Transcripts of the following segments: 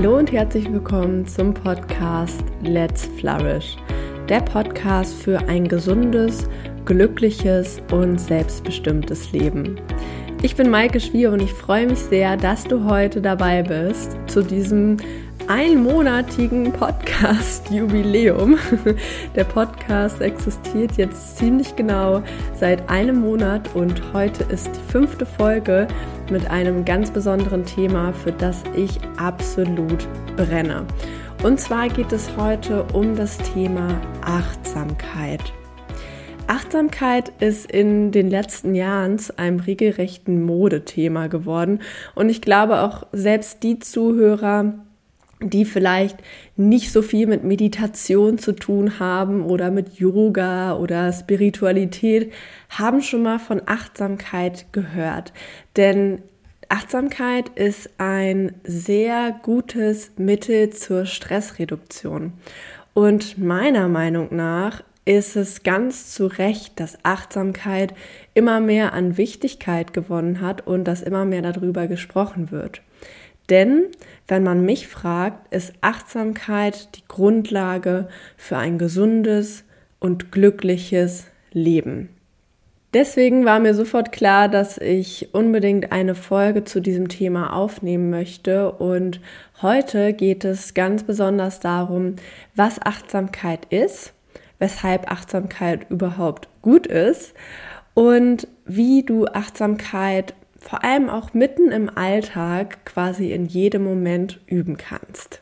Hallo und herzlich willkommen zum Podcast Let's Flourish, der Podcast für ein gesundes, glückliches und selbstbestimmtes Leben. Ich bin Maike Schwier und ich freue mich sehr, dass du heute dabei bist zu diesem einmonatigen Podcast-Jubiläum. Der Podcast existiert jetzt ziemlich genau seit einem Monat und heute ist die fünfte Folge mit einem ganz besonderen Thema, für das ich absolut brenne. Und zwar geht es heute um das Thema Achtsamkeit. Achtsamkeit ist in den letzten Jahren zu einem regelrechten Modethema geworden. Und ich glaube auch selbst die Zuhörer, die vielleicht nicht so viel mit Meditation zu tun haben oder mit Yoga oder Spiritualität, haben schon mal von Achtsamkeit gehört. Denn Achtsamkeit ist ein sehr gutes Mittel zur Stressreduktion. Und meiner Meinung nach ist es ganz zu Recht, dass Achtsamkeit immer mehr an Wichtigkeit gewonnen hat und dass immer mehr darüber gesprochen wird. Denn wenn man mich fragt, ist Achtsamkeit die Grundlage für ein gesundes und glückliches Leben. Deswegen war mir sofort klar, dass ich unbedingt eine Folge zu diesem Thema aufnehmen möchte. Und heute geht es ganz besonders darum, was Achtsamkeit ist, weshalb Achtsamkeit überhaupt gut ist und wie du Achtsamkeit vor allem auch mitten im Alltag quasi in jedem Moment üben kannst.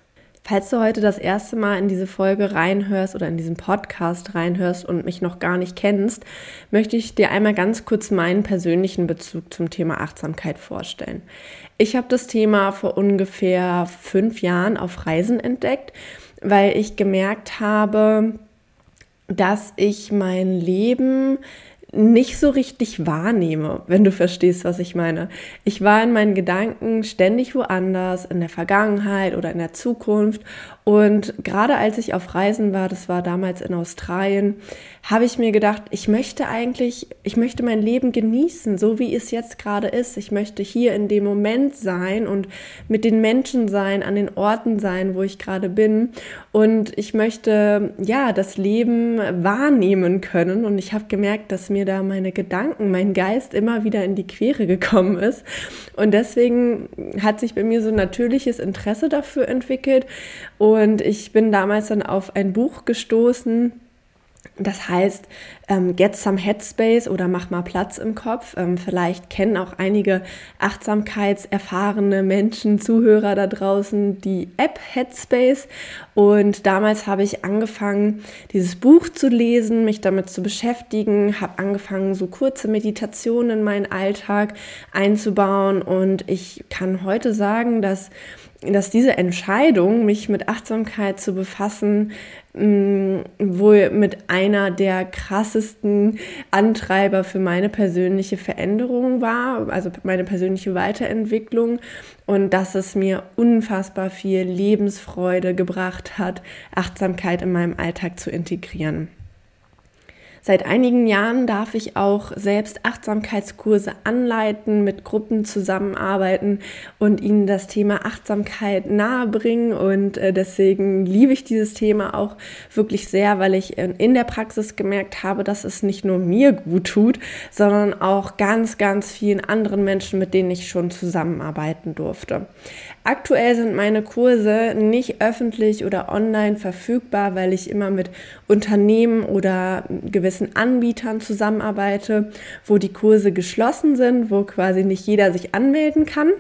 Falls du heute das erste Mal in diese Folge reinhörst oder in diesen Podcast reinhörst und mich noch gar nicht kennst, möchte ich dir einmal ganz kurz meinen persönlichen Bezug zum Thema Achtsamkeit vorstellen. Ich habe das Thema vor ungefähr fünf Jahren auf Reisen entdeckt, weil ich gemerkt habe, dass ich mein Leben nicht so richtig wahrnehme, wenn du verstehst, was ich meine. Ich war in meinen Gedanken ständig woanders, in der Vergangenheit oder in der Zukunft. Und gerade als ich auf Reisen war, das war damals in Australien, habe ich mir gedacht, ich möchte eigentlich, ich möchte mein Leben genießen, so wie es jetzt gerade ist. Ich möchte hier in dem Moment sein und mit den Menschen sein, an den Orten sein, wo ich gerade bin. Und ich möchte, ja, das Leben wahrnehmen können. Und ich habe gemerkt, dass mir da meine Gedanken, mein Geist immer wieder in die Quere gekommen ist. Und deswegen hat sich bei mir so ein natürliches Interesse dafür entwickelt. Und ich bin damals dann auf ein Buch gestoßen, das heißt, ähm, get some headspace oder mach mal Platz im Kopf. Ähm, vielleicht kennen auch einige achtsamkeitserfahrene Menschen, Zuhörer da draußen die App Headspace. Und damals habe ich angefangen, dieses Buch zu lesen, mich damit zu beschäftigen, habe angefangen, so kurze Meditationen in meinen Alltag einzubauen. Und ich kann heute sagen, dass dass diese Entscheidung, mich mit Achtsamkeit zu befassen, mm, wohl mit einer der krassesten Antreiber für meine persönliche Veränderung war, also meine persönliche Weiterentwicklung und dass es mir unfassbar viel Lebensfreude gebracht hat, Achtsamkeit in meinem Alltag zu integrieren. Seit einigen Jahren darf ich auch selbst Achtsamkeitskurse anleiten, mit Gruppen zusammenarbeiten und ihnen das Thema Achtsamkeit nahebringen. Und äh, deswegen liebe ich dieses Thema auch wirklich sehr, weil ich in der Praxis gemerkt habe, dass es nicht nur mir gut tut, sondern auch ganz, ganz vielen anderen Menschen, mit denen ich schon zusammenarbeiten durfte. Aktuell sind meine Kurse nicht öffentlich oder online verfügbar, weil ich immer mit Unternehmen oder gewissen Anbietern zusammenarbeite, wo die Kurse geschlossen sind, wo quasi nicht jeder sich anmelden kann.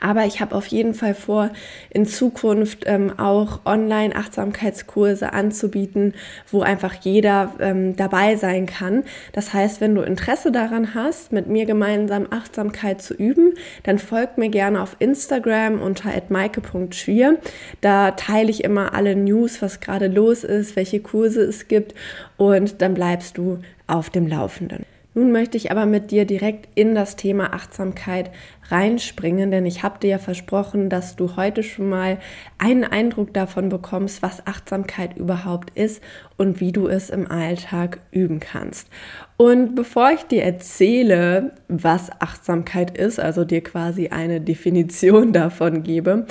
Aber ich habe auf jeden Fall vor, in Zukunft ähm, auch Online-Achtsamkeitskurse anzubieten, wo einfach jeder ähm, dabei sein kann. Das heißt, wenn du Interesse daran hast, mit mir gemeinsam Achtsamkeit zu üben, dann folgt mir gerne auf Instagram unter @maike.schwier. Da teile ich immer alle News, was gerade los ist, welche Kurse es gibt und dann bleibst du auf dem Laufenden. Nun möchte ich aber mit dir direkt in das Thema Achtsamkeit reinspringen, denn ich habe dir ja versprochen, dass du heute schon mal einen Eindruck davon bekommst, was Achtsamkeit überhaupt ist und wie du es im Alltag üben kannst. Und bevor ich dir erzähle, was Achtsamkeit ist, also dir quasi eine Definition davon gebe,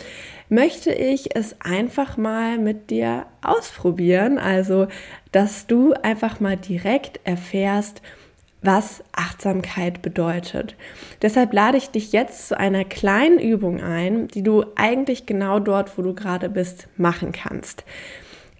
möchte ich es einfach mal mit dir ausprobieren, also dass du einfach mal direkt erfährst, was Achtsamkeit bedeutet. Deshalb lade ich dich jetzt zu einer kleinen Übung ein, die du eigentlich genau dort, wo du gerade bist, machen kannst.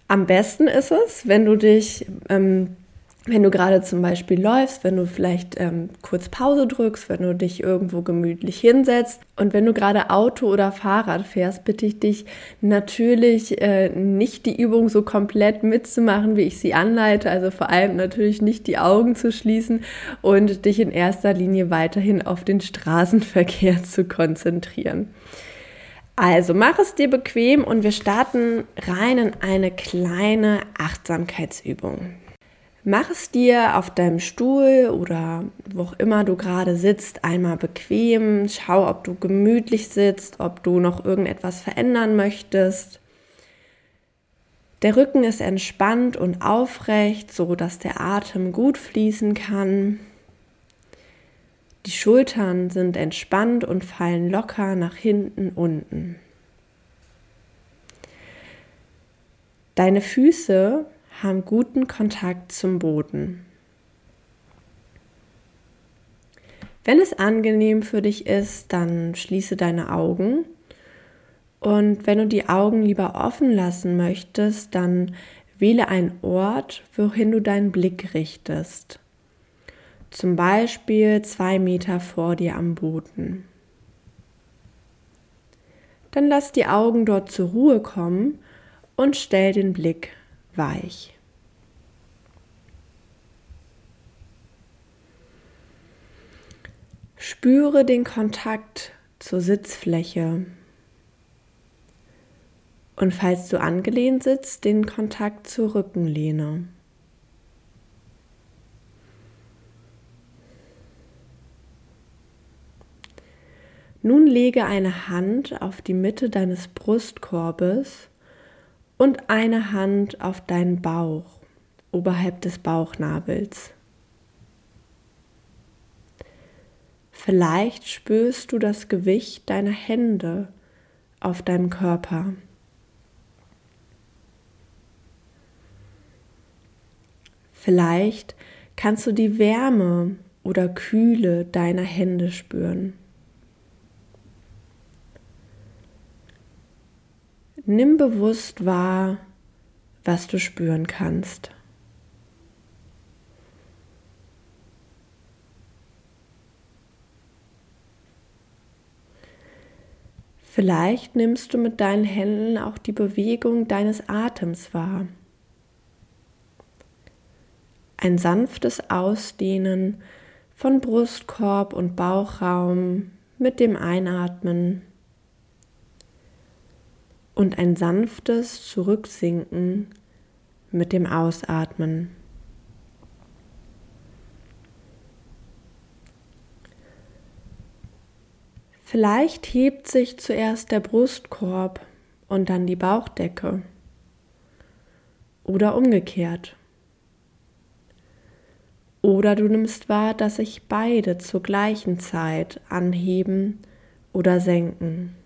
Am besten ist es, wenn du dich ähm, wenn du gerade zum Beispiel läufst, wenn du vielleicht ähm, kurz Pause drückst, wenn du dich irgendwo gemütlich hinsetzt und wenn du gerade Auto oder Fahrrad fährst, bitte ich dich natürlich äh, nicht die Übung so komplett mitzumachen, wie ich sie anleite. Also vor allem natürlich nicht die Augen zu schließen und dich in erster Linie weiterhin auf den Straßenverkehr zu konzentrieren. Also mach es dir bequem und wir starten rein in eine kleine Achtsamkeitsübung. Mach es dir auf deinem Stuhl oder wo auch immer du gerade sitzt, einmal bequem. Schau, ob du gemütlich sitzt, ob du noch irgendetwas verändern möchtest. Der Rücken ist entspannt und aufrecht, so dass der Atem gut fließen kann. Die Schultern sind entspannt und fallen locker nach hinten unten. Deine Füße haben guten Kontakt zum Boden. Wenn es angenehm für dich ist, dann schließe deine Augen. Und wenn du die Augen lieber offen lassen möchtest, dann wähle einen Ort, wohin du deinen Blick richtest. Zum Beispiel zwei Meter vor dir am Boden. Dann lass die Augen dort zur Ruhe kommen und stell den Blick weich. Spüre den Kontakt zur Sitzfläche. Und falls du angelehnt sitzt, den Kontakt zur Rückenlehne. Nun lege eine Hand auf die Mitte deines Brustkorbes und eine Hand auf deinen Bauch oberhalb des Bauchnabels. Vielleicht spürst du das Gewicht deiner Hände auf deinem Körper. Vielleicht kannst du die Wärme oder Kühle deiner Hände spüren. Nimm bewusst wahr, was du spüren kannst. Vielleicht nimmst du mit deinen Händen auch die Bewegung deines Atems wahr. Ein sanftes Ausdehnen von Brustkorb und Bauchraum mit dem Einatmen und ein sanftes Zurücksinken mit dem Ausatmen. Vielleicht hebt sich zuerst der Brustkorb und dann die Bauchdecke oder umgekehrt. Oder du nimmst wahr, dass sich beide zur gleichen Zeit anheben oder senken.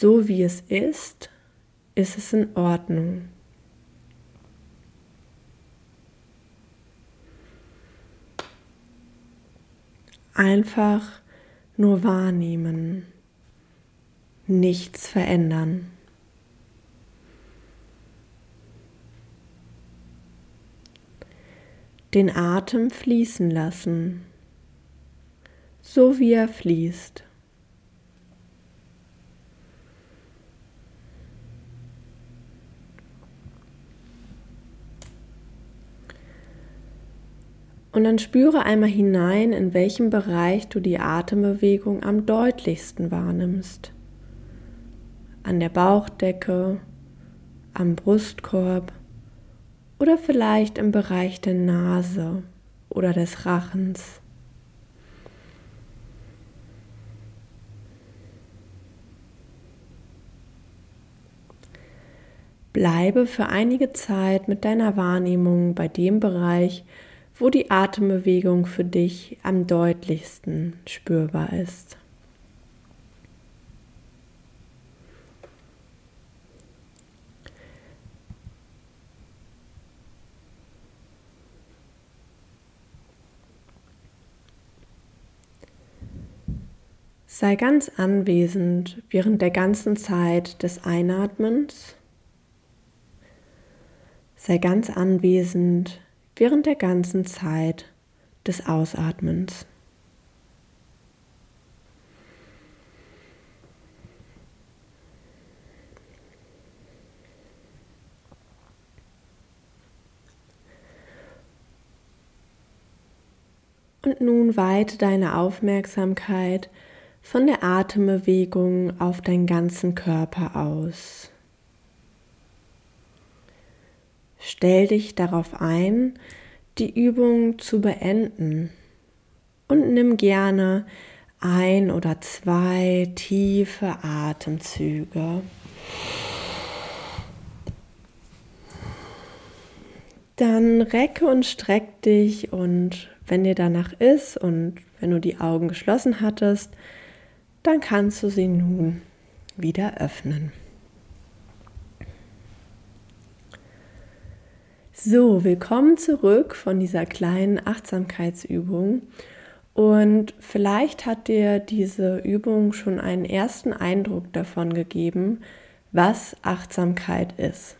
So wie es ist, ist es in Ordnung. Einfach nur wahrnehmen, nichts verändern. Den Atem fließen lassen, so wie er fließt. Und dann spüre einmal hinein, in welchem Bereich du die Atembewegung am deutlichsten wahrnimmst. An der Bauchdecke, am Brustkorb oder vielleicht im Bereich der Nase oder des Rachens. Bleibe für einige Zeit mit deiner Wahrnehmung bei dem Bereich, wo die Atembewegung für dich am deutlichsten spürbar ist. Sei ganz anwesend während der ganzen Zeit des Einatmens. Sei ganz anwesend während der ganzen Zeit des Ausatmens. Und nun weite deine Aufmerksamkeit von der Atembewegung auf deinen ganzen Körper aus. Stell dich darauf ein, die Übung zu beenden und nimm gerne ein oder zwei tiefe Atemzüge. Dann recke und streck dich und wenn dir danach ist und wenn du die Augen geschlossen hattest, dann kannst du sie nun wieder öffnen. So, willkommen zurück von dieser kleinen Achtsamkeitsübung. Und vielleicht hat dir diese Übung schon einen ersten Eindruck davon gegeben, was Achtsamkeit ist.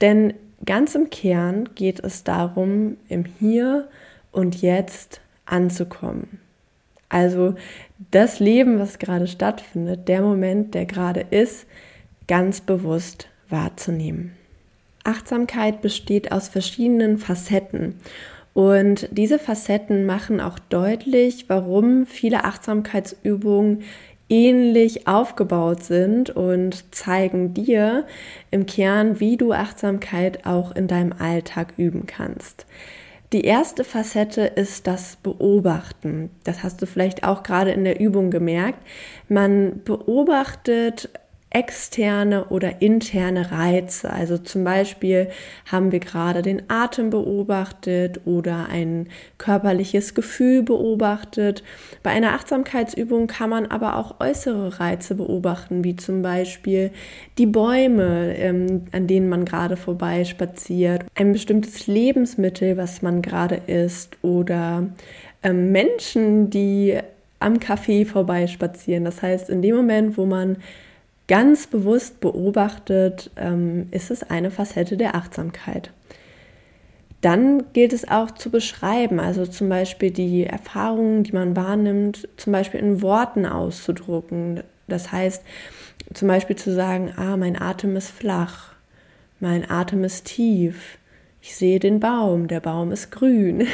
Denn ganz im Kern geht es darum, im Hier und Jetzt anzukommen. Also das Leben, was gerade stattfindet, der Moment, der gerade ist, ganz bewusst wahrzunehmen. Achtsamkeit besteht aus verschiedenen Facetten. Und diese Facetten machen auch deutlich, warum viele Achtsamkeitsübungen ähnlich aufgebaut sind und zeigen dir im Kern, wie du Achtsamkeit auch in deinem Alltag üben kannst. Die erste Facette ist das Beobachten. Das hast du vielleicht auch gerade in der Übung gemerkt. Man beobachtet externe oder interne Reize. Also zum Beispiel haben wir gerade den Atem beobachtet oder ein körperliches Gefühl beobachtet. Bei einer Achtsamkeitsübung kann man aber auch äußere Reize beobachten, wie zum Beispiel die Bäume, ähm, an denen man gerade vorbei spaziert, ein bestimmtes Lebensmittel, was man gerade isst oder ähm, Menschen, die am Café vorbeispazieren. Das heißt, in dem Moment, wo man ganz bewusst beobachtet, ähm, ist es eine Facette der Achtsamkeit. Dann gilt es auch zu beschreiben, also zum Beispiel die Erfahrungen, die man wahrnimmt, zum Beispiel in Worten auszudrucken. Das heißt, zum Beispiel zu sagen, ah, mein Atem ist flach, mein Atem ist tief, ich sehe den Baum, der Baum ist grün.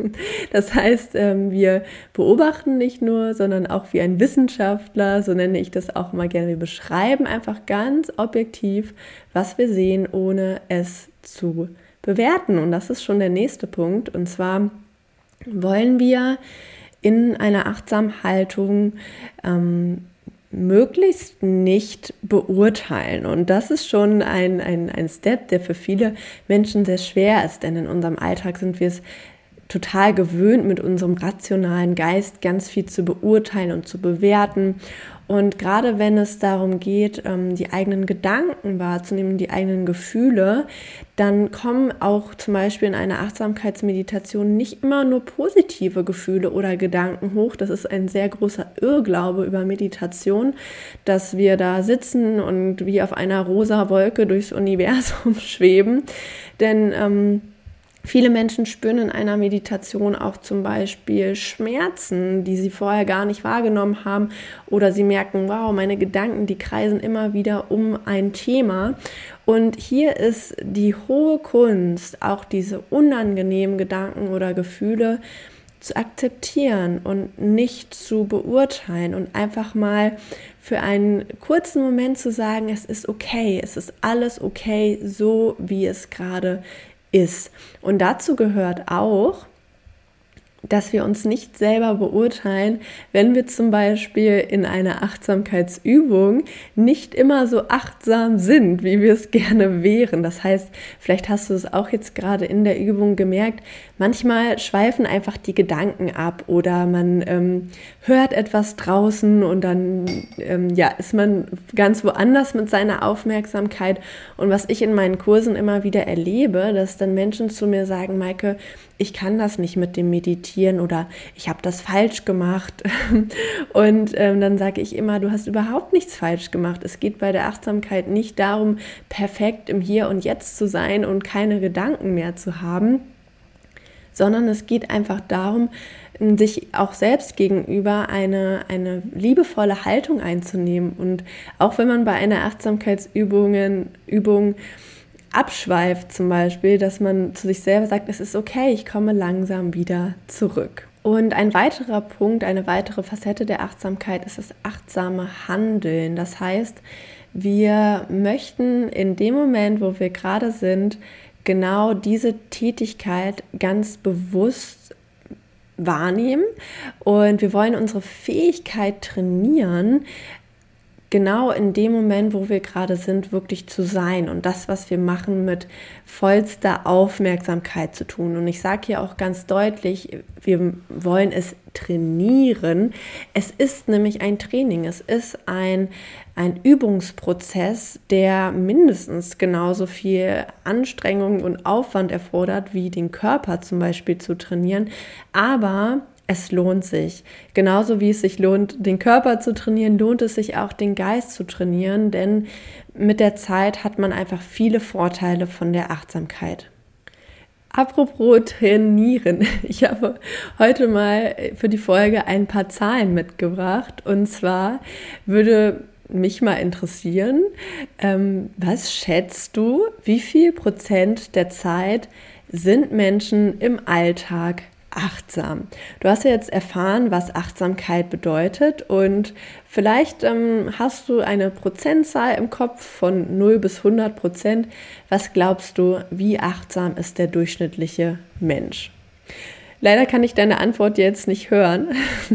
das heißt, ähm, wir beobachten nicht nur, sondern auch wie ein Wissenschaftler, so nenne ich das auch mal gerne, wir beschreiben einfach ganz objektiv, was wir sehen, ohne es zu bewerten. Und das ist schon der nächste Punkt. Und zwar wollen wir in einer achtsamen Haltung ähm, möglichst nicht beurteilen. Und das ist schon ein, ein, ein Step, der für viele Menschen sehr schwer ist, denn in unserem Alltag sind wir es total gewöhnt, mit unserem rationalen Geist ganz viel zu beurteilen und zu bewerten. Und gerade wenn es darum geht, ähm, die eigenen Gedanken wahrzunehmen, die eigenen Gefühle, dann kommen auch zum Beispiel in einer Achtsamkeitsmeditation nicht immer nur positive Gefühle oder Gedanken hoch. Das ist ein sehr großer Irrglaube über Meditation, dass wir da sitzen und wie auf einer rosa Wolke durchs Universum schweben. Denn ähm, Viele Menschen spüren in einer Meditation auch zum Beispiel Schmerzen, die sie vorher gar nicht wahrgenommen haben, oder sie merken, wow, meine Gedanken, die kreisen immer wieder um ein Thema. Und hier ist die hohe Kunst, auch diese unangenehmen Gedanken oder Gefühle zu akzeptieren und nicht zu beurteilen und einfach mal für einen kurzen Moment zu sagen, es ist okay, es ist alles okay, so wie es gerade ist. Und dazu gehört auch, dass wir uns nicht selber beurteilen, wenn wir zum Beispiel in einer Achtsamkeitsübung nicht immer so achtsam sind, wie wir es gerne wären. Das heißt, vielleicht hast du es auch jetzt gerade in der Übung gemerkt, manchmal schweifen einfach die Gedanken ab oder man ähm, hört etwas draußen und dann ähm, ja, ist man ganz woanders mit seiner Aufmerksamkeit. Und was ich in meinen Kursen immer wieder erlebe, dass dann Menschen zu mir sagen, Maike, ich kann das nicht mit dem Meditieren oder ich habe das falsch gemacht. Und ähm, dann sage ich immer, du hast überhaupt nichts falsch gemacht. Es geht bei der Achtsamkeit nicht darum, perfekt im Hier und Jetzt zu sein und keine Gedanken mehr zu haben, sondern es geht einfach darum, sich auch selbst gegenüber eine, eine liebevolle Haltung einzunehmen. Und auch wenn man bei einer Achtsamkeitsübung Übung, abschweift zum Beispiel, dass man zu sich selber sagt, es ist okay, ich komme langsam wieder zurück. Und ein weiterer Punkt, eine weitere Facette der Achtsamkeit ist das achtsame Handeln. Das heißt, wir möchten in dem Moment, wo wir gerade sind, genau diese Tätigkeit ganz bewusst wahrnehmen und wir wollen unsere Fähigkeit trainieren, genau in dem Moment, wo wir gerade sind, wirklich zu sein und das, was wir machen, mit vollster Aufmerksamkeit zu tun. Und ich sage hier auch ganz deutlich, wir wollen es trainieren. Es ist nämlich ein Training, es ist ein, ein Übungsprozess, der mindestens genauso viel Anstrengung und Aufwand erfordert, wie den Körper zum Beispiel zu trainieren. Aber es lohnt sich. Genauso wie es sich lohnt, den Körper zu trainieren, lohnt es sich auch, den Geist zu trainieren, denn mit der Zeit hat man einfach viele Vorteile von der Achtsamkeit. Apropos trainieren. Ich habe heute mal für die Folge ein paar Zahlen mitgebracht. Und zwar würde mich mal interessieren, ähm, was schätzt du, wie viel Prozent der Zeit sind Menschen im Alltag achtsam. Du hast ja jetzt erfahren, was Achtsamkeit bedeutet und vielleicht ähm, hast du eine Prozentzahl im Kopf von 0 bis 100 Prozent. Was glaubst du, wie achtsam ist der durchschnittliche Mensch? Leider kann ich deine Antwort jetzt nicht hören,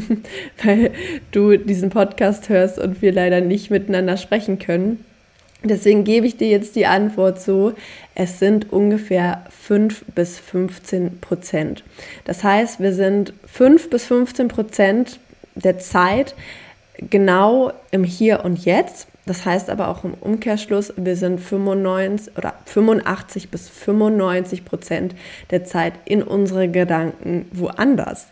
weil du diesen Podcast hörst und wir leider nicht miteinander sprechen können. Deswegen gebe ich dir jetzt die Antwort so, es sind ungefähr 5 bis 15 Prozent. Das heißt, wir sind 5 bis 15 Prozent der Zeit genau im Hier und Jetzt. Das heißt aber auch im Umkehrschluss, wir sind 95 oder 85 bis 95 Prozent der Zeit in unsere Gedanken woanders.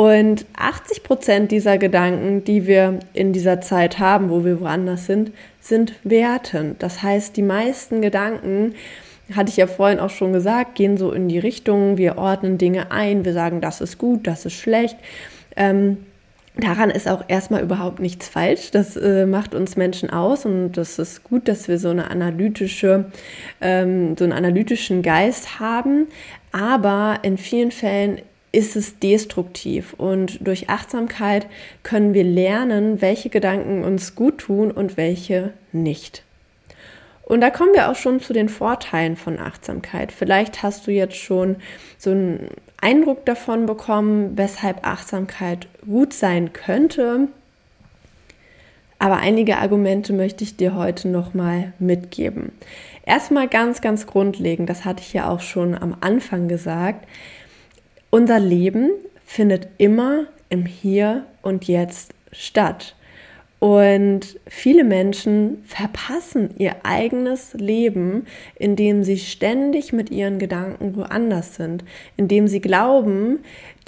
Und 80 Prozent dieser Gedanken, die wir in dieser Zeit haben, wo wir woanders sind, sind wertend. Das heißt, die meisten Gedanken, hatte ich ja vorhin auch schon gesagt, gehen so in die Richtung, wir ordnen Dinge ein, wir sagen, das ist gut, das ist schlecht. Ähm, daran ist auch erstmal überhaupt nichts falsch. Das äh, macht uns Menschen aus und das ist gut, dass wir so eine analytische, ähm, so einen analytischen Geist haben. Aber in vielen Fällen ist es destruktiv. Und durch Achtsamkeit können wir lernen, welche Gedanken uns gut tun und welche nicht. Und da kommen wir auch schon zu den Vorteilen von Achtsamkeit. Vielleicht hast du jetzt schon so einen Eindruck davon bekommen, weshalb Achtsamkeit gut sein könnte. Aber einige Argumente möchte ich dir heute nochmal mitgeben. Erstmal ganz, ganz grundlegend, das hatte ich ja auch schon am Anfang gesagt, unser Leben findet immer im Hier und Jetzt statt. Und viele Menschen verpassen ihr eigenes Leben, indem sie ständig mit ihren Gedanken woanders sind, indem sie glauben,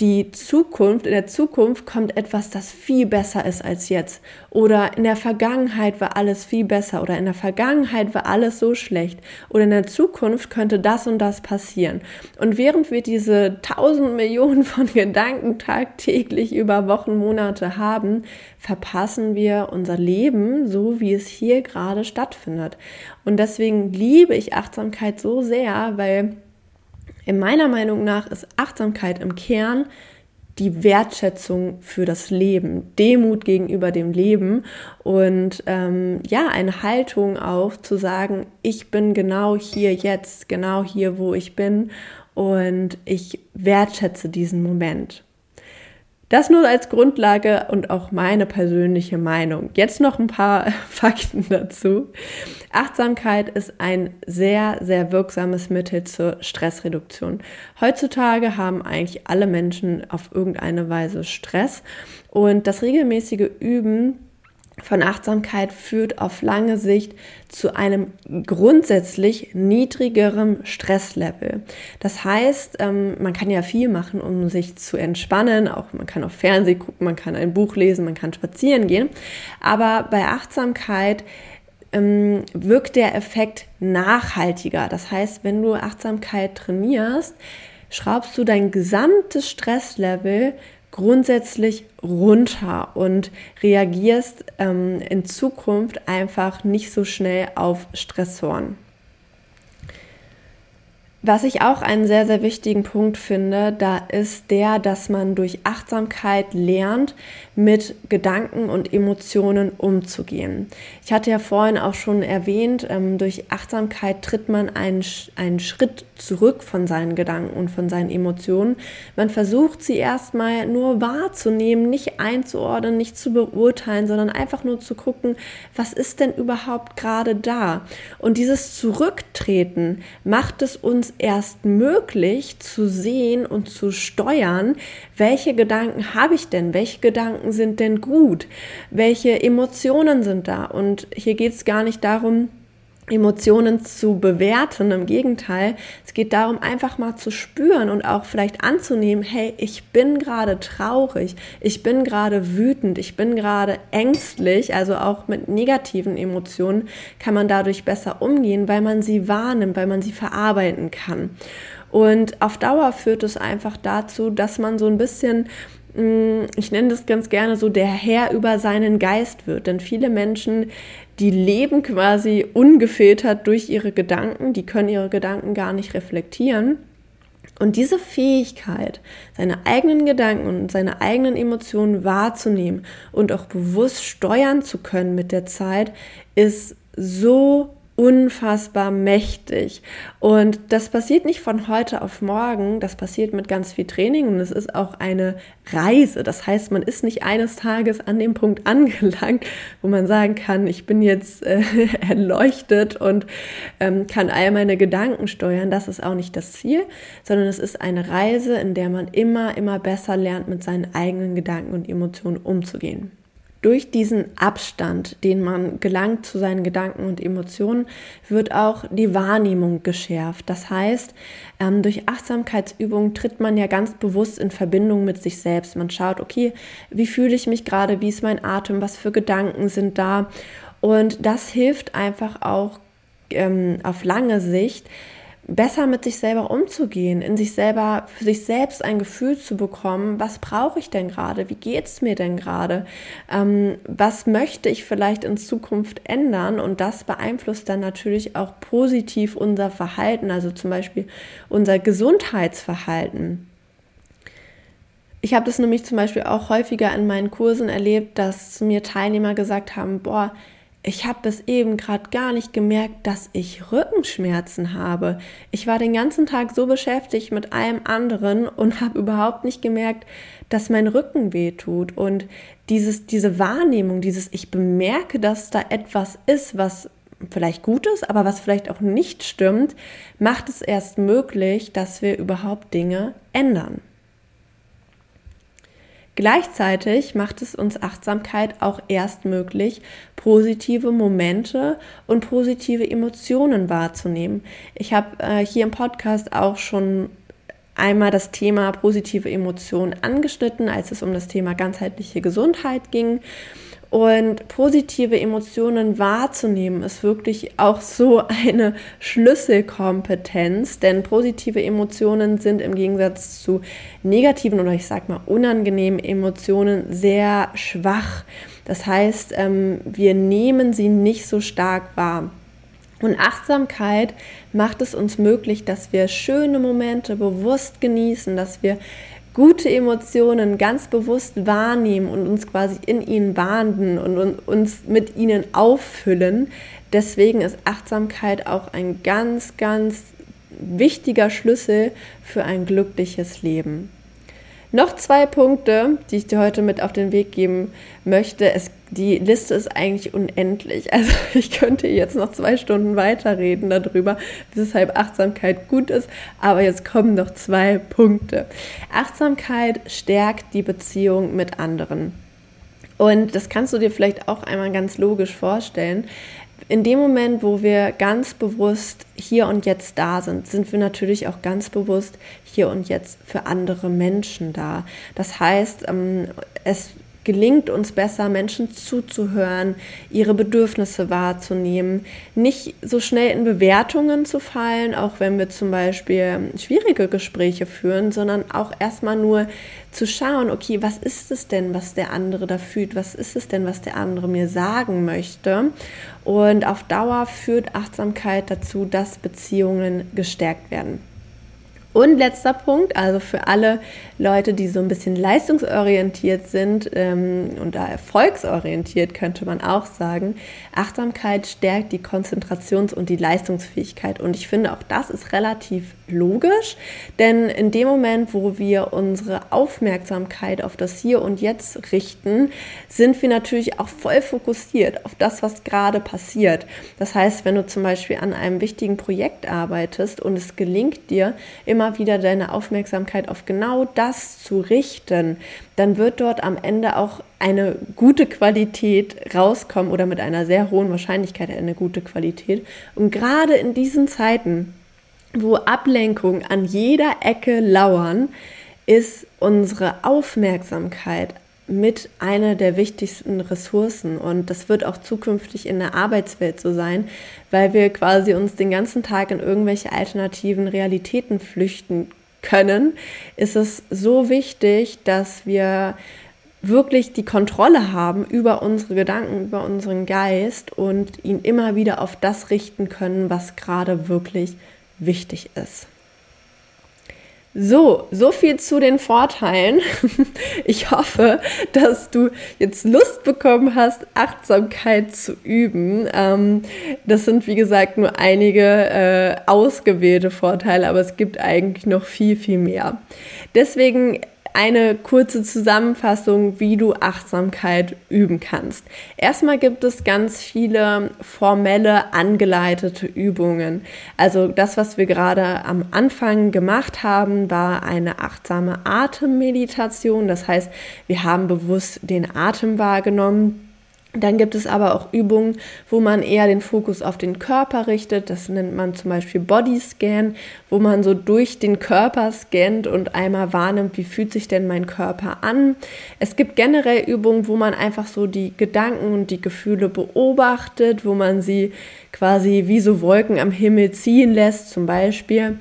die Zukunft, in der Zukunft kommt etwas, das viel besser ist als jetzt. Oder in der Vergangenheit war alles viel besser. Oder in der Vergangenheit war alles so schlecht. Oder in der Zukunft könnte das und das passieren. Und während wir diese tausend Millionen von Gedanken tagtäglich über Wochen, Monate haben, verpassen wir unser Leben so, wie es hier gerade stattfindet. Und deswegen liebe ich Achtsamkeit so sehr, weil in meiner Meinung nach ist Achtsamkeit im Kern die Wertschätzung für das Leben, Demut gegenüber dem Leben und ähm, ja, eine Haltung auch zu sagen, ich bin genau hier jetzt, genau hier, wo ich bin und ich wertschätze diesen Moment. Das nur als Grundlage und auch meine persönliche Meinung. Jetzt noch ein paar Fakten dazu. Achtsamkeit ist ein sehr, sehr wirksames Mittel zur Stressreduktion. Heutzutage haben eigentlich alle Menschen auf irgendeine Weise Stress und das regelmäßige Üben von Achtsamkeit führt auf lange Sicht zu einem grundsätzlich niedrigeren Stresslevel. Das heißt, ähm, man kann ja viel machen, um sich zu entspannen. Auch man kann auf Fernsehen gucken, man kann ein Buch lesen, man kann spazieren gehen. Aber bei Achtsamkeit ähm, wirkt der Effekt nachhaltiger. Das heißt, wenn du Achtsamkeit trainierst, schraubst du dein gesamtes Stresslevel grundsätzlich runter und reagierst ähm, in Zukunft einfach nicht so schnell auf Stressoren. Was ich auch einen sehr, sehr wichtigen Punkt finde, da ist der, dass man durch Achtsamkeit lernt, mit Gedanken und Emotionen umzugehen. Ich hatte ja vorhin auch schon erwähnt, ähm, durch Achtsamkeit tritt man einen, einen Schritt zurück von seinen Gedanken und von seinen Emotionen. Man versucht sie erstmal nur wahrzunehmen, nicht einzuordnen, nicht zu beurteilen, sondern einfach nur zu gucken, was ist denn überhaupt gerade da? Und dieses Zurücktreten macht es uns erst möglich zu sehen und zu steuern, welche Gedanken habe ich denn, welche Gedanken sind denn gut, welche Emotionen sind da. Und hier geht es gar nicht darum, Emotionen zu bewerten. Im Gegenteil, es geht darum, einfach mal zu spüren und auch vielleicht anzunehmen, hey, ich bin gerade traurig, ich bin gerade wütend, ich bin gerade ängstlich, also auch mit negativen Emotionen kann man dadurch besser umgehen, weil man sie wahrnimmt, weil man sie verarbeiten kann. Und auf Dauer führt es einfach dazu, dass man so ein bisschen ich nenne das ganz gerne so, der Herr über seinen Geist wird. Denn viele Menschen die leben quasi ungefiltert durch ihre Gedanken, die können ihre Gedanken gar nicht reflektieren. Und diese Fähigkeit, seine eigenen Gedanken und seine eigenen Emotionen wahrzunehmen und auch bewusst steuern zu können mit der Zeit, ist so unfassbar mächtig. Und das passiert nicht von heute auf morgen, das passiert mit ganz viel Training und es ist auch eine Reise. Das heißt, man ist nicht eines Tages an dem Punkt angelangt, wo man sagen kann, ich bin jetzt äh, erleuchtet und ähm, kann all meine Gedanken steuern. Das ist auch nicht das Ziel, sondern es ist eine Reise, in der man immer, immer besser lernt, mit seinen eigenen Gedanken und Emotionen umzugehen. Durch diesen Abstand, den man gelangt zu seinen Gedanken und Emotionen, wird auch die Wahrnehmung geschärft. Das heißt, ähm, durch Achtsamkeitsübungen tritt man ja ganz bewusst in Verbindung mit sich selbst. Man schaut, okay, wie fühle ich mich gerade, wie ist mein Atem, was für Gedanken sind da. Und das hilft einfach auch ähm, auf lange Sicht, besser mit sich selber umzugehen, in sich selber, für sich selbst ein Gefühl zu bekommen, was brauche ich denn gerade, wie geht es mir denn gerade, ähm, was möchte ich vielleicht in Zukunft ändern? Und das beeinflusst dann natürlich auch positiv unser Verhalten, also zum Beispiel unser Gesundheitsverhalten. Ich habe das nämlich zum Beispiel auch häufiger in meinen Kursen erlebt, dass mir Teilnehmer gesagt haben, boah, ich habe bis eben gerade gar nicht gemerkt, dass ich Rückenschmerzen habe. Ich war den ganzen Tag so beschäftigt mit allem anderen und habe überhaupt nicht gemerkt, dass mein Rücken weh tut. Und dieses, diese Wahrnehmung, dieses ich bemerke, dass da etwas ist, was vielleicht gut ist, aber was vielleicht auch nicht stimmt, macht es erst möglich, dass wir überhaupt Dinge ändern. Gleichzeitig macht es uns Achtsamkeit auch erst möglich, positive Momente und positive Emotionen wahrzunehmen. Ich habe äh, hier im Podcast auch schon einmal das Thema positive Emotionen angeschnitten, als es um das Thema ganzheitliche Gesundheit ging. Und positive Emotionen wahrzunehmen ist wirklich auch so eine Schlüsselkompetenz, denn positive Emotionen sind im Gegensatz zu negativen oder ich sag mal unangenehmen Emotionen sehr schwach. Das heißt, ähm, wir nehmen sie nicht so stark wahr. Und Achtsamkeit macht es uns möglich, dass wir schöne Momente bewusst genießen, dass wir gute Emotionen ganz bewusst wahrnehmen und uns quasi in ihnen baden und uns mit ihnen auffüllen. Deswegen ist Achtsamkeit auch ein ganz, ganz wichtiger Schlüssel für ein glückliches Leben. Noch zwei Punkte, die ich dir heute mit auf den Weg geben möchte. Es, die Liste ist eigentlich unendlich. Also ich könnte jetzt noch zwei Stunden weiterreden darüber, weshalb Achtsamkeit gut ist. Aber jetzt kommen noch zwei Punkte. Achtsamkeit stärkt die Beziehung mit anderen. Und das kannst du dir vielleicht auch einmal ganz logisch vorstellen in dem Moment, wo wir ganz bewusst hier und jetzt da sind, sind wir natürlich auch ganz bewusst hier und jetzt für andere Menschen da. Das heißt, ähm, es gelingt uns besser, Menschen zuzuhören, ihre Bedürfnisse wahrzunehmen, nicht so schnell in Bewertungen zu fallen, auch wenn wir zum Beispiel schwierige Gespräche führen, sondern auch erstmal nur zu schauen, okay, was ist es denn, was der andere da fühlt, was ist es denn, was der andere mir sagen möchte. Und auf Dauer führt Achtsamkeit dazu, dass Beziehungen gestärkt werden. Und letzter Punkt, also für alle Leute, die so ein bisschen leistungsorientiert sind ähm, und da erfolgsorientiert, könnte man auch sagen, Achtsamkeit stärkt die Konzentrations- und die Leistungsfähigkeit. Und ich finde, auch das ist relativ logisch, denn in dem Moment, wo wir unsere Aufmerksamkeit auf das Hier und Jetzt richten, sind wir natürlich auch voll fokussiert auf das, was gerade passiert. Das heißt, wenn du zum Beispiel an einem wichtigen Projekt arbeitest und es gelingt dir, immer wieder deine Aufmerksamkeit auf genau das zu richten, dann wird dort am Ende auch eine gute Qualität rauskommen oder mit einer sehr hohen Wahrscheinlichkeit eine gute Qualität. Und gerade in diesen Zeiten, wo Ablenkung an jeder Ecke lauern, ist unsere Aufmerksamkeit mit einer der wichtigsten Ressourcen und das wird auch zukünftig in der Arbeitswelt so sein, weil wir quasi uns den ganzen Tag in irgendwelche alternativen Realitäten flüchten können, ist es so wichtig, dass wir wirklich die Kontrolle haben über unsere Gedanken, über unseren Geist und ihn immer wieder auf das richten können, was gerade wirklich wichtig ist. So, so viel zu den Vorteilen. Ich hoffe, dass du jetzt Lust bekommen hast, Achtsamkeit zu üben. Ähm, das sind, wie gesagt, nur einige äh, ausgewählte Vorteile, aber es gibt eigentlich noch viel, viel mehr. Deswegen eine kurze Zusammenfassung, wie du Achtsamkeit üben kannst. Erstmal gibt es ganz viele formelle, angeleitete Übungen. Also das, was wir gerade am Anfang gemacht haben, war eine achtsame Atemmeditation. Das heißt, wir haben bewusst den Atem wahrgenommen dann gibt es aber auch Übungen, wo man eher den Fokus auf den Körper richtet. Das nennt man zum Beispiel Bodyscan, wo man so durch den Körper scannt und einmal wahrnimmt, wie fühlt sich denn mein Körper an. Es gibt generell Übungen, wo man einfach so die Gedanken und die Gefühle beobachtet, wo man sie quasi wie so Wolken am Himmel ziehen lässt, zum Beispiel.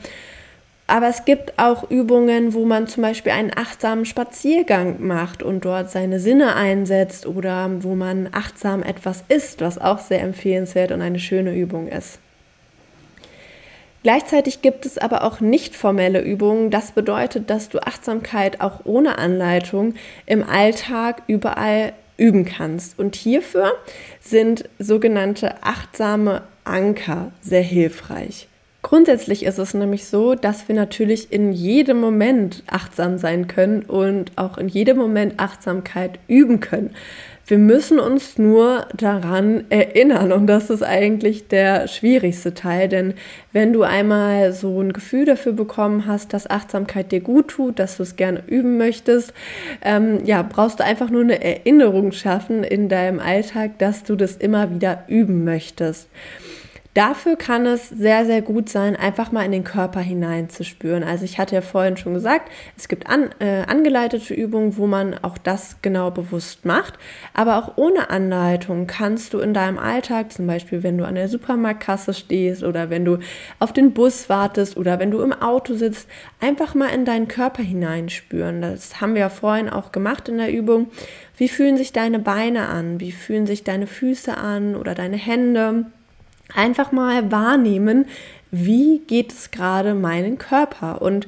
Aber es gibt auch Übungen, wo man zum Beispiel einen achtsamen Spaziergang macht und dort seine Sinne einsetzt oder wo man achtsam etwas isst, was auch sehr empfehlenswert und eine schöne Übung ist. Gleichzeitig gibt es aber auch nicht formelle Übungen. Das bedeutet, dass du Achtsamkeit auch ohne Anleitung im Alltag überall üben kannst. Und hierfür sind sogenannte achtsame Anker sehr hilfreich. Grundsätzlich ist es nämlich so, dass wir natürlich in jedem Moment achtsam sein können und auch in jedem Moment Achtsamkeit üben können. Wir müssen uns nur daran erinnern und das ist eigentlich der schwierigste Teil, denn wenn du einmal so ein Gefühl dafür bekommen hast, dass Achtsamkeit dir gut tut, dass du es gerne üben möchtest, ähm, ja, brauchst du einfach nur eine Erinnerung schaffen in deinem Alltag, dass du das immer wieder üben möchtest. Dafür kann es sehr, sehr gut sein, einfach mal in den Körper hineinzuspüren. Also ich hatte ja vorhin schon gesagt, es gibt an, äh, angeleitete Übungen, wo man auch das genau bewusst macht. Aber auch ohne Anleitung kannst du in deinem Alltag, zum Beispiel wenn du an der Supermarktkasse stehst oder wenn du auf den Bus wartest oder wenn du im Auto sitzt, einfach mal in deinen Körper hineinspüren. Das haben wir ja vorhin auch gemacht in der Übung. Wie fühlen sich deine Beine an? Wie fühlen sich deine Füße an oder deine Hände? Einfach mal wahrnehmen, wie geht es gerade meinen Körper und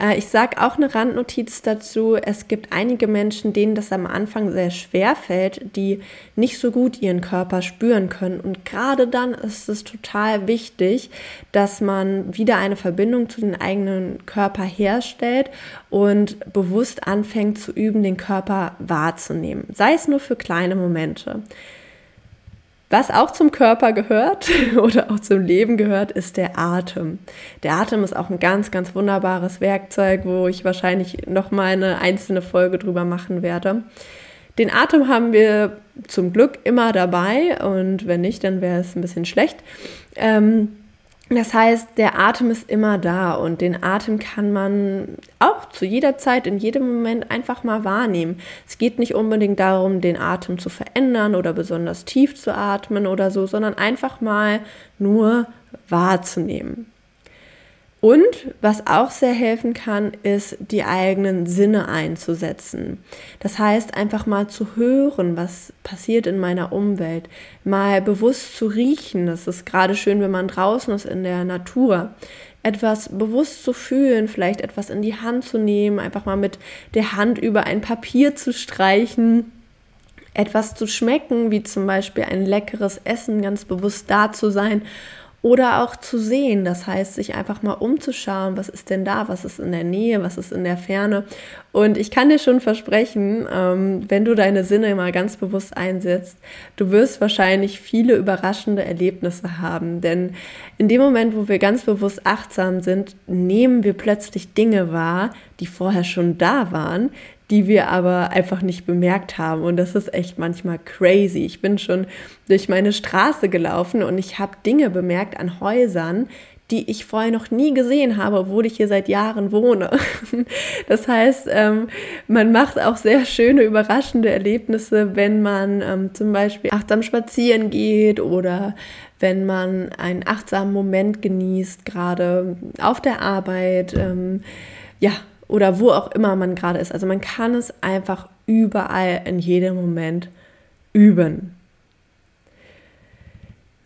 Äh, ich sage auch eine Randnotiz dazu. Es gibt einige Menschen, denen das am Anfang sehr schwer fällt, die nicht so gut ihren Körper spüren können. Und gerade dann ist es total wichtig, dass man wieder eine Verbindung zu den eigenen Körper herstellt und bewusst anfängt zu üben, den Körper wahrzunehmen. Sei es nur für kleine Momente. Was auch zum Körper gehört oder auch zum Leben gehört, ist der Atem. Der Atem ist auch ein ganz, ganz wunderbares Werkzeug, wo ich wahrscheinlich noch mal eine einzelne Folge drüber machen werde. Den Atem haben wir zum Glück immer dabei und wenn nicht, dann wäre es ein bisschen schlecht. Ähm, das heißt, der Atem ist immer da und den Atem kann man auch zu jeder Zeit, in jedem Moment einfach mal wahrnehmen. Es geht nicht unbedingt darum, den Atem zu verändern oder besonders tief zu atmen oder so, sondern einfach mal nur wahrzunehmen. Und was auch sehr helfen kann, ist die eigenen Sinne einzusetzen. Das heißt, einfach mal zu hören, was passiert in meiner Umwelt, mal bewusst zu riechen. Das ist gerade schön, wenn man draußen ist in der Natur. Etwas bewusst zu fühlen, vielleicht etwas in die Hand zu nehmen, einfach mal mit der Hand über ein Papier zu streichen etwas zu schmecken, wie zum Beispiel ein leckeres Essen, ganz bewusst da zu sein oder auch zu sehen. Das heißt, sich einfach mal umzuschauen, was ist denn da, was ist in der Nähe, was ist in der Ferne. Und ich kann dir schon versprechen, ähm, wenn du deine Sinne mal ganz bewusst einsetzt, du wirst wahrscheinlich viele überraschende Erlebnisse haben. Denn in dem Moment, wo wir ganz bewusst achtsam sind, nehmen wir plötzlich Dinge wahr, die vorher schon da waren, die wir aber einfach nicht bemerkt haben. Und das ist echt manchmal crazy. Ich bin schon durch meine Straße gelaufen und ich habe Dinge bemerkt an Häusern, die ich vorher noch nie gesehen habe, obwohl ich hier seit Jahren wohne. Das heißt, ähm, man macht auch sehr schöne, überraschende Erlebnisse, wenn man ähm, zum Beispiel achtsam spazieren geht oder wenn man einen achtsamen Moment genießt, gerade auf der Arbeit. Ähm, ja, oder wo auch immer man gerade ist. Also man kann es einfach überall in jedem Moment üben.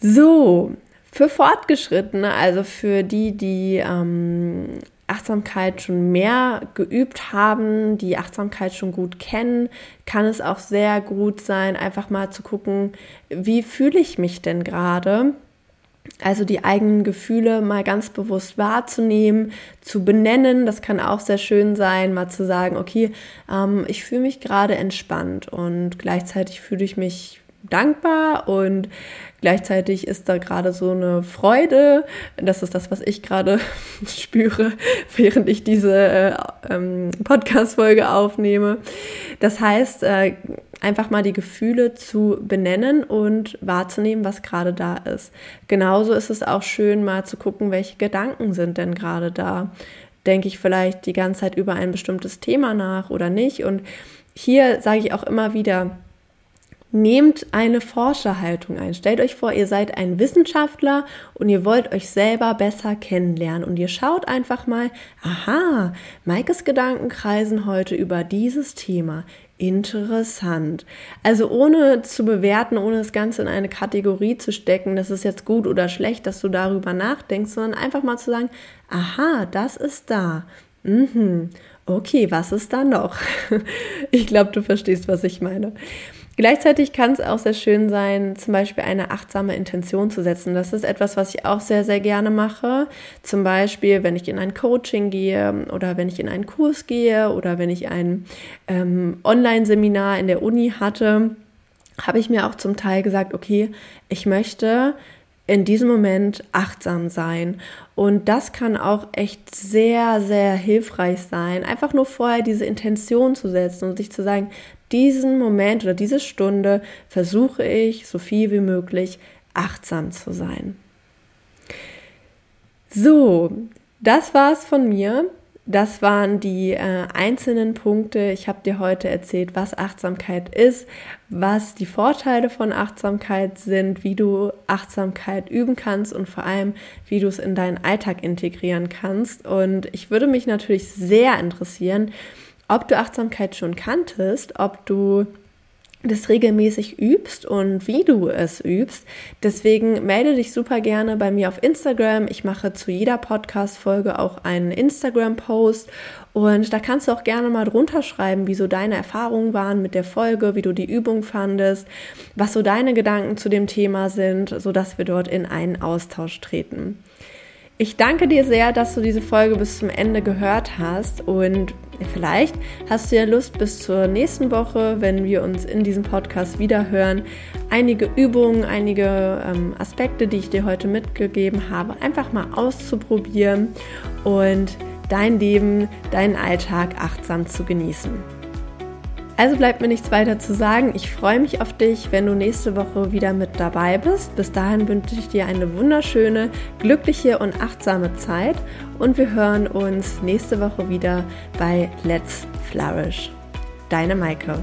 So, für Fortgeschrittene, also für die, die ähm, Achtsamkeit schon mehr geübt haben, die Achtsamkeit schon gut kennen, kann es auch sehr gut sein, einfach mal zu gucken, wie fühle ich mich denn gerade? Also die eigenen Gefühle mal ganz bewusst wahrzunehmen, zu benennen, das kann auch sehr schön sein, mal zu sagen, okay, ähm, ich fühle mich gerade entspannt und gleichzeitig fühle ich mich dankbar und gleichzeitig ist da gerade so eine Freude. Das ist das, was ich gerade spüre, während ich diese äh, ähm, Podcast-Folge aufnehme. Das heißt, äh, einfach mal die Gefühle zu benennen und wahrzunehmen, was gerade da ist. Genauso ist es auch schön, mal zu gucken, welche Gedanken sind denn gerade da. Denke ich vielleicht die ganze Zeit über ein bestimmtes Thema nach oder nicht? Und hier sage ich auch immer wieder, Nehmt eine Forscherhaltung ein. Stellt euch vor, ihr seid ein Wissenschaftler und ihr wollt euch selber besser kennenlernen und ihr schaut einfach mal, aha, Maikes Gedanken kreisen heute über dieses Thema. Interessant. Also ohne zu bewerten, ohne das Ganze in eine Kategorie zu stecken, das ist jetzt gut oder schlecht, dass du darüber nachdenkst, sondern einfach mal zu sagen, aha, das ist da. Mhm. Okay, was ist da noch? Ich glaube, du verstehst, was ich meine. Gleichzeitig kann es auch sehr schön sein, zum Beispiel eine achtsame Intention zu setzen. Das ist etwas, was ich auch sehr, sehr gerne mache. Zum Beispiel, wenn ich in ein Coaching gehe oder wenn ich in einen Kurs gehe oder wenn ich ein ähm, Online-Seminar in der Uni hatte, habe ich mir auch zum Teil gesagt, okay, ich möchte in diesem Moment achtsam sein. Und das kann auch echt sehr, sehr hilfreich sein, einfach nur vorher diese Intention zu setzen und sich zu sagen, diesen Moment oder diese Stunde versuche ich so viel wie möglich achtsam zu sein. So, das war's von mir. Das waren die äh, einzelnen Punkte. Ich habe dir heute erzählt, was Achtsamkeit ist, was die Vorteile von Achtsamkeit sind, wie du Achtsamkeit üben kannst und vor allem, wie du es in deinen Alltag integrieren kannst. Und ich würde mich natürlich sehr interessieren, ob du Achtsamkeit schon kanntest, ob du das regelmäßig übst und wie du es übst. Deswegen melde dich super gerne bei mir auf Instagram. Ich mache zu jeder Podcast-Folge auch einen Instagram-Post und da kannst du auch gerne mal drunter schreiben, wie so deine Erfahrungen waren mit der Folge, wie du die Übung fandest, was so deine Gedanken zu dem Thema sind, sodass wir dort in einen Austausch treten. Ich danke dir sehr, dass du diese Folge bis zum Ende gehört hast und vielleicht hast du ja Lust bis zur nächsten Woche, wenn wir uns in diesem Podcast wieder hören, einige Übungen, einige ähm, Aspekte, die ich dir heute mitgegeben habe, einfach mal auszuprobieren und dein Leben, deinen Alltag achtsam zu genießen. Also bleibt mir nichts weiter zu sagen. Ich freue mich auf dich, wenn du nächste Woche wieder mit dabei bist. Bis dahin wünsche ich dir eine wunderschöne, glückliche und achtsame Zeit und wir hören uns nächste Woche wieder bei Let's Flourish. Deine Maike.